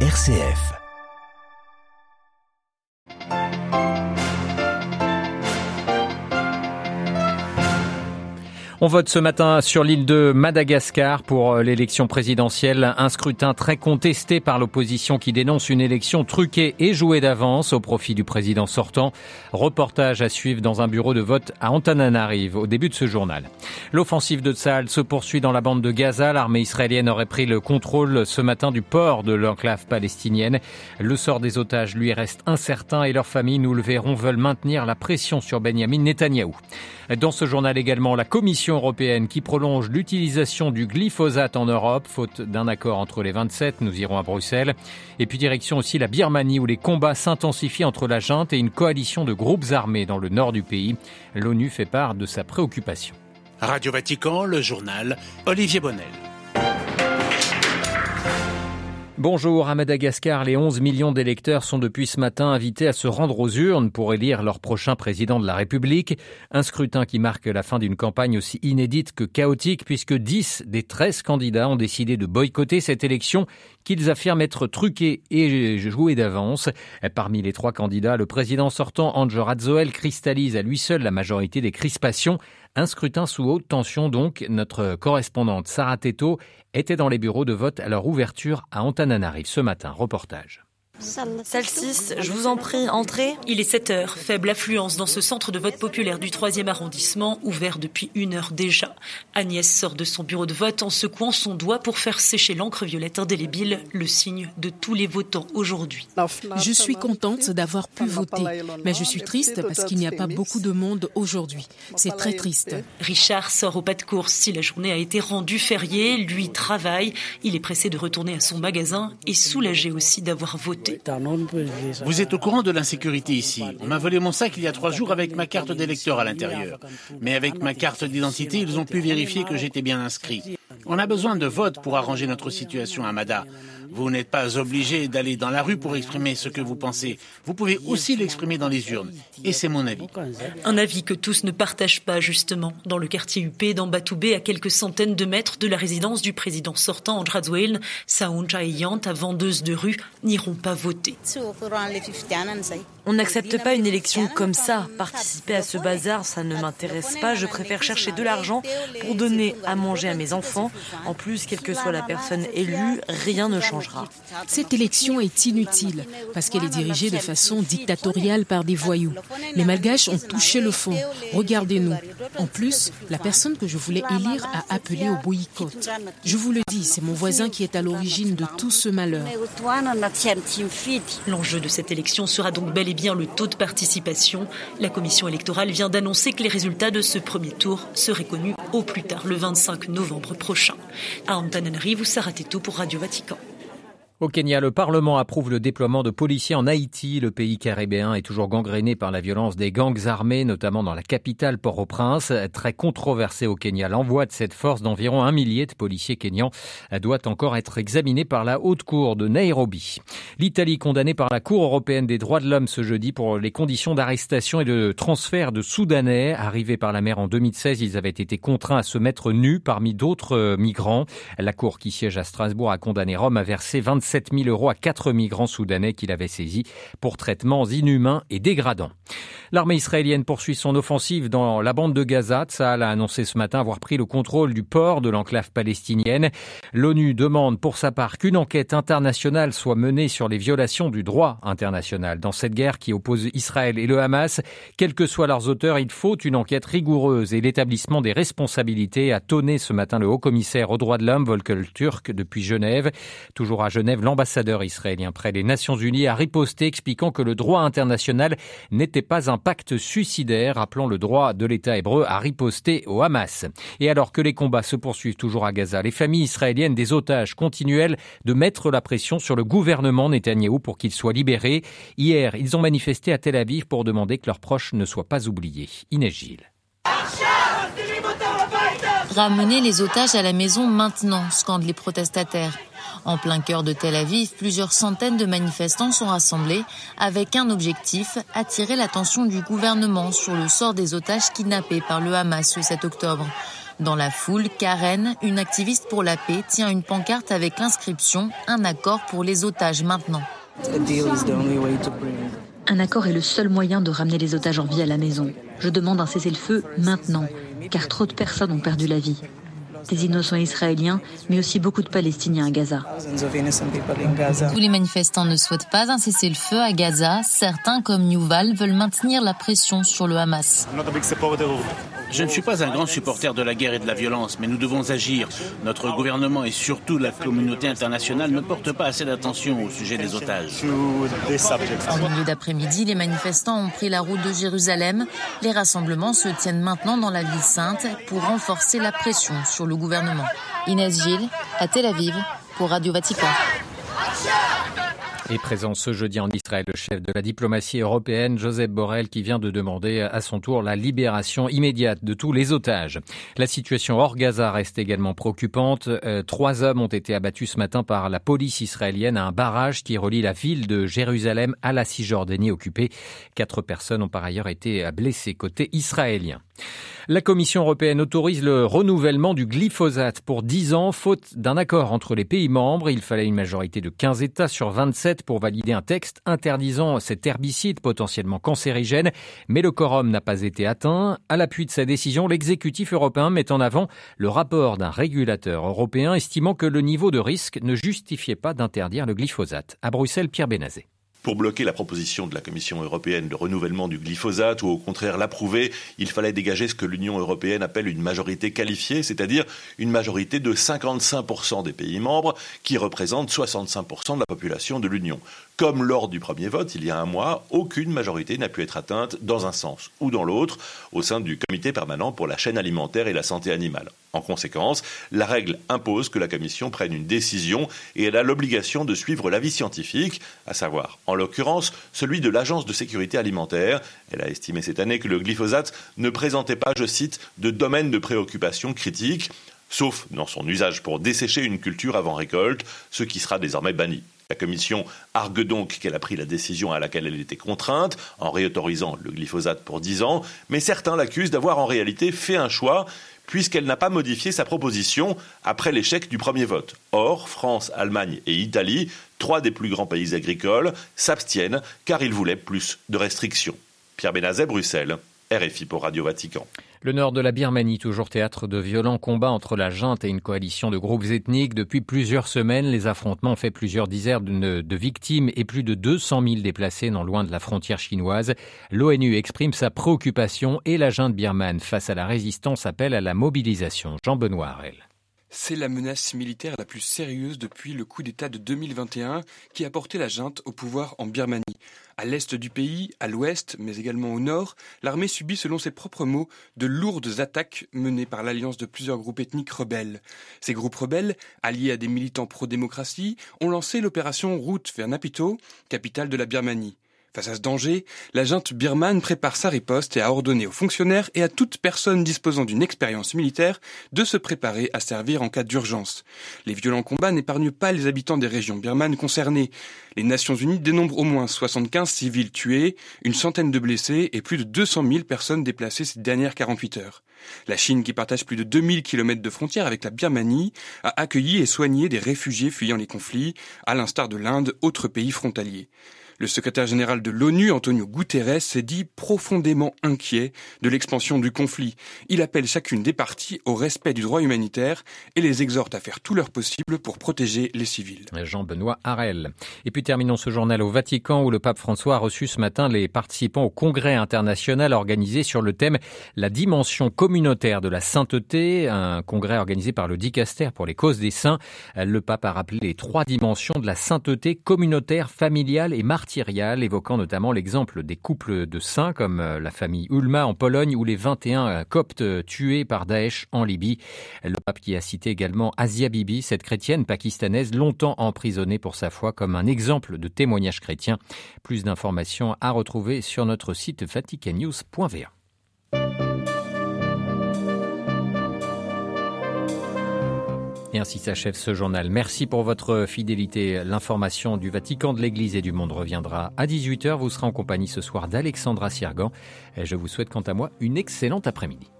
RCF. On vote ce matin sur l'île de Madagascar pour euh, l'élection présidentielle. Un scrutin très contesté par l'opposition qui dénonce une élection truquée et jouée d'avance au profit du président sortant. Reportage à suivre dans un bureau de vote à Antananarive au début de ce journal. L'offensive de Tsahal se poursuit dans la bande de Gaza. L'armée israélienne aurait pris le contrôle ce matin du port de l'enclave palestinienne. Le sort des otages lui reste incertain et leurs familles, nous le verrons, veulent maintenir la pression sur Benjamin Netanyahou. Dans ce journal également, la Commission européenne qui prolonge l'utilisation du glyphosate en Europe, faute d'un accord entre les 27, nous irons à Bruxelles. Et puis direction aussi la Birmanie où les combats s'intensifient entre la junte et une coalition de groupes armés dans le nord du pays. L'ONU fait part de sa préoccupation. Radio Vatican, le journal Olivier Bonnel. Bonjour, à Madagascar, les 11 millions d'électeurs sont depuis ce matin invités à se rendre aux urnes pour élire leur prochain président de la République. Un scrutin qui marque la fin d'une campagne aussi inédite que chaotique puisque 10 des 13 candidats ont décidé de boycotter cette élection qu'ils affirment être truquée et jouée d'avance. Parmi les trois candidats, le président sortant, Andrzej Radzoel, cristallise à lui seul la majorité des crispations. Un scrutin sous haute tension donc. Notre correspondante Sarah Teto était dans les bureaux de vote à leur ouverture à Antananarive ce matin. Reportage. Salle 6, je vous en prie, entrez. Il est 7 heures. Faible affluence dans ce centre de vote populaire du 3e arrondissement, ouvert depuis une heure déjà. Agnès sort de son bureau de vote en secouant son doigt pour faire sécher l'encre violette indélébile, le signe de tous les votants aujourd'hui. Je suis contente d'avoir pu voter, mais je suis triste parce qu'il n'y a pas beaucoup de monde aujourd'hui. C'est très triste. Richard sort au pas de course. Si la journée a été rendue fériée, lui travaille. Il est pressé de retourner à son magasin et soulagé aussi d'avoir voté. Vous êtes au courant de l'insécurité ici. On m'a volé mon sac il y a trois jours avec ma carte d'électeur à l'intérieur. Mais avec ma carte d'identité, ils ont pu vérifier que j'étais bien inscrit. On a besoin de votes pour arranger notre situation à Mada. Vous n'êtes pas obligé d'aller dans la rue pour exprimer ce que vous pensez. Vous pouvez aussi l'exprimer dans les urnes. Et c'est mon avis. Un avis que tous ne partagent pas, justement. Dans le quartier UP d'Ambatoubé, à quelques centaines de mètres de la résidence du président sortant, Andrzej Saounja et Yant, à vendeuse de rue, n'iront pas voter. On n'accepte pas une élection comme ça. Participer à ce bazar, ça ne m'intéresse pas. Je préfère chercher de l'argent pour donner à manger à mes enfants. En plus, quelle que soit la personne élue, rien ne changera. Cette élection est inutile parce qu'elle est dirigée de façon dictatoriale par des voyous. Les Malgaches ont touché le fond. Regardez-nous. En plus, la personne que je voulais élire a appelé au boycott. Je vous le dis, c'est mon voisin qui est à l'origine de tout ce malheur. L'enjeu de cette élection sera donc bel et bien le taux de participation. La commission électorale vient d'annoncer que les résultats de ce premier tour seraient connus au plus tard le 25 novembre prochain. À Antananarivo, Sarah tout pour Radio Vatican. Au Kenya, le Parlement approuve le déploiement de policiers en Haïti. Le pays caribéen est toujours gangréné par la violence des gangs armés, notamment dans la capitale Port-au-Prince. Très controversé au Kenya, l'envoi de cette force d'environ un millier de policiers kenyans doit encore être examiné par la Haute Cour de Nairobi. L'Italie condamnée par la Cour européenne des droits de l'homme ce jeudi pour les conditions d'arrestation et de transfert de Soudanais. Arrivés par la mer en 2016, ils avaient été contraints à se mettre nus parmi d'autres euh, migrants. La Cour qui siège à Strasbourg a condamné Rome à verser 25 7 000 euros à quatre migrants soudanais qu'il avait saisis pour traitements inhumains et dégradants. L'armée israélienne poursuit son offensive dans la bande de Gaza. Tsahal a annoncé ce matin avoir pris le contrôle du port de l'enclave palestinienne. L'ONU demande pour sa part qu'une enquête internationale soit menée sur les violations du droit international. Dans cette guerre qui oppose Israël et le Hamas, quels que soient leurs auteurs, il faut une enquête rigoureuse et l'établissement des responsabilités, a tonné ce matin le haut-commissaire aux droits de l'homme, Volker Turk, depuis Genève. Toujours à Genève, l'ambassadeur israélien près des Nations Unies a riposté expliquant que le droit international n'était pas un pacte suicidaire, appelant le droit de l'État hébreu à riposter au Hamas. Et alors que les combats se poursuivent toujours à Gaza, les familles israéliennes des otages continuent de mettre la pression sur le gouvernement Netanyahou pour qu'il soit libéré. Hier, ils ont manifesté à Tel Aviv pour demander que leurs proches ne soient pas oubliés. Inès. Ramener les otages à la maison maintenant, scandent les protestataires. En plein cœur de Tel Aviv, plusieurs centaines de manifestants sont rassemblés avec un objectif, attirer l'attention du gouvernement sur le sort des otages kidnappés par le Hamas ce 7 octobre. Dans la foule, Karen, une activiste pour la paix, tient une pancarte avec l'inscription Un accord pour les otages maintenant. Un accord est le seul moyen de ramener les otages en vie à la maison. Je demande un cessez-le-feu maintenant, car trop de personnes ont perdu la vie des innocents israéliens, mais aussi beaucoup de Palestiniens à Gaza. Tous les manifestants ne souhaitent pas un cessez-le-feu à Gaza. Certains, comme Newval, veulent maintenir la pression sur le Hamas. Je ne suis pas un grand supporter de la guerre et de la violence, mais nous devons agir. Notre gouvernement et surtout la communauté internationale ne portent pas assez d'attention au sujet des otages. En milieu d'après-midi, les manifestants ont pris la route de Jérusalem. Les rassemblements se tiennent maintenant dans la ville sainte pour renforcer la pression sur le gouvernement. Inès Gilles, à Tel Aviv, pour Radio Vatican. Et présent ce jeudi en Israël, le chef de la diplomatie européenne, Joseph Borrell, qui vient de demander à son tour la libération immédiate de tous les otages. La situation hors Gaza reste également préoccupante. Euh, trois hommes ont été abattus ce matin par la police israélienne à un barrage qui relie la ville de Jérusalem à la Cisjordanie occupée. Quatre personnes ont par ailleurs été blessées côté israélien. La Commission européenne autorise le renouvellement du glyphosate pour 10 ans, faute d'un accord entre les pays membres. Il fallait une majorité de 15 États sur 27 pour valider un texte interdisant cet herbicide potentiellement cancérigène, mais le quorum n'a pas été atteint. À l'appui de sa décision, l'exécutif européen met en avant le rapport d'un régulateur européen estimant que le niveau de risque ne justifiait pas d'interdire le glyphosate. À Bruxelles, Pierre Bénazé pour bloquer la proposition de la Commission européenne de renouvellement du glyphosate ou au contraire l'approuver, il fallait dégager ce que l'Union européenne appelle une majorité qualifiée, c'est-à-dire une majorité de 55% des pays membres qui représentent 65% de la population de l'Union. Comme lors du premier vote, il y a un mois, aucune majorité n'a pu être atteinte dans un sens ou dans l'autre au sein du comité permanent pour la chaîne alimentaire et la santé animale. En conséquence, la règle impose que la Commission prenne une décision et elle a l'obligation de suivre l'avis scientifique, à savoir, en l'occurrence, celui de l'Agence de sécurité alimentaire. Elle a estimé cette année que le glyphosate ne présentait pas, je cite, de domaine de préoccupation critique sauf dans son usage pour dessécher une culture avant récolte, ce qui sera désormais banni. La Commission argue donc qu'elle a pris la décision à laquelle elle était contrainte en réautorisant le glyphosate pour 10 ans, mais certains l'accusent d'avoir en réalité fait un choix puisqu'elle n'a pas modifié sa proposition après l'échec du premier vote. Or, France, Allemagne et Italie, trois des plus grands pays agricoles, s'abstiennent car ils voulaient plus de restrictions. Pierre Benazet, Bruxelles. RFI pour Radio Vatican. Le nord de la Birmanie, toujours théâtre de violents combats entre la junte et une coalition de groupes ethniques. Depuis plusieurs semaines, les affrontements ont fait plusieurs dizaines de victimes et plus de 200 000 déplacés non loin de la frontière chinoise. L'ONU exprime sa préoccupation et la junte birmane face à la résistance appelle à la mobilisation. Jean-Benoît. C'est la menace militaire la plus sérieuse depuis le coup d'État de 2021 qui a porté la junte au pouvoir en Birmanie. À l'est du pays, à l'ouest, mais également au nord, l'armée subit, selon ses propres mots, de lourdes attaques menées par l'alliance de plusieurs groupes ethniques rebelles. Ces groupes rebelles, alliés à des militants pro-démocratie, ont lancé l'opération Route vers Napito, capitale de la Birmanie. Face à ce danger, la junte birmane prépare sa riposte et a ordonné aux fonctionnaires et à toute personne disposant d'une expérience militaire de se préparer à servir en cas d'urgence. Les violents combats n'épargnent pas les habitants des régions birmanes concernées. Les Nations Unies dénombrent au moins 75 civils tués, une centaine de blessés et plus de 200 000 personnes déplacées ces dernières 48 heures. La Chine, qui partage plus de 2000 km de frontière avec la Birmanie, a accueilli et soigné des réfugiés fuyant les conflits, à l'instar de l'Inde, autre pays frontalier. Le secrétaire général de l'ONU, Antonio Guterres, s'est dit profondément inquiet de l'expansion du conflit. Il appelle chacune des parties au respect du droit humanitaire et les exhorte à faire tout leur possible pour protéger les civils. Jean-Benoît Harel. Et puis terminons ce journal au Vatican où le pape François a reçu ce matin les participants au congrès international organisé sur le thème La dimension communautaire de la sainteté, un congrès organisé par le Dicaster pour les causes des saints. Le pape a rappelé les trois dimensions de la sainteté communautaire, familiale et martyre évoquant notamment l'exemple des couples de saints comme euh, la famille Ulma en Pologne ou les 21 euh, coptes euh, tués par Daesh en Libye. Le pape qui a cité également Asia Bibi, cette chrétienne pakistanaise longtemps emprisonnée pour sa foi comme un exemple de témoignage chrétien. Plus d'informations à retrouver sur notre site vaticanews.va. Et s'achève ce journal. Merci pour votre fidélité. L'information du Vatican, de l'Église et du monde reviendra à 18h. Vous serez en compagnie ce soir d'Alexandra Siergan. Je vous souhaite quant à moi une excellente après-midi.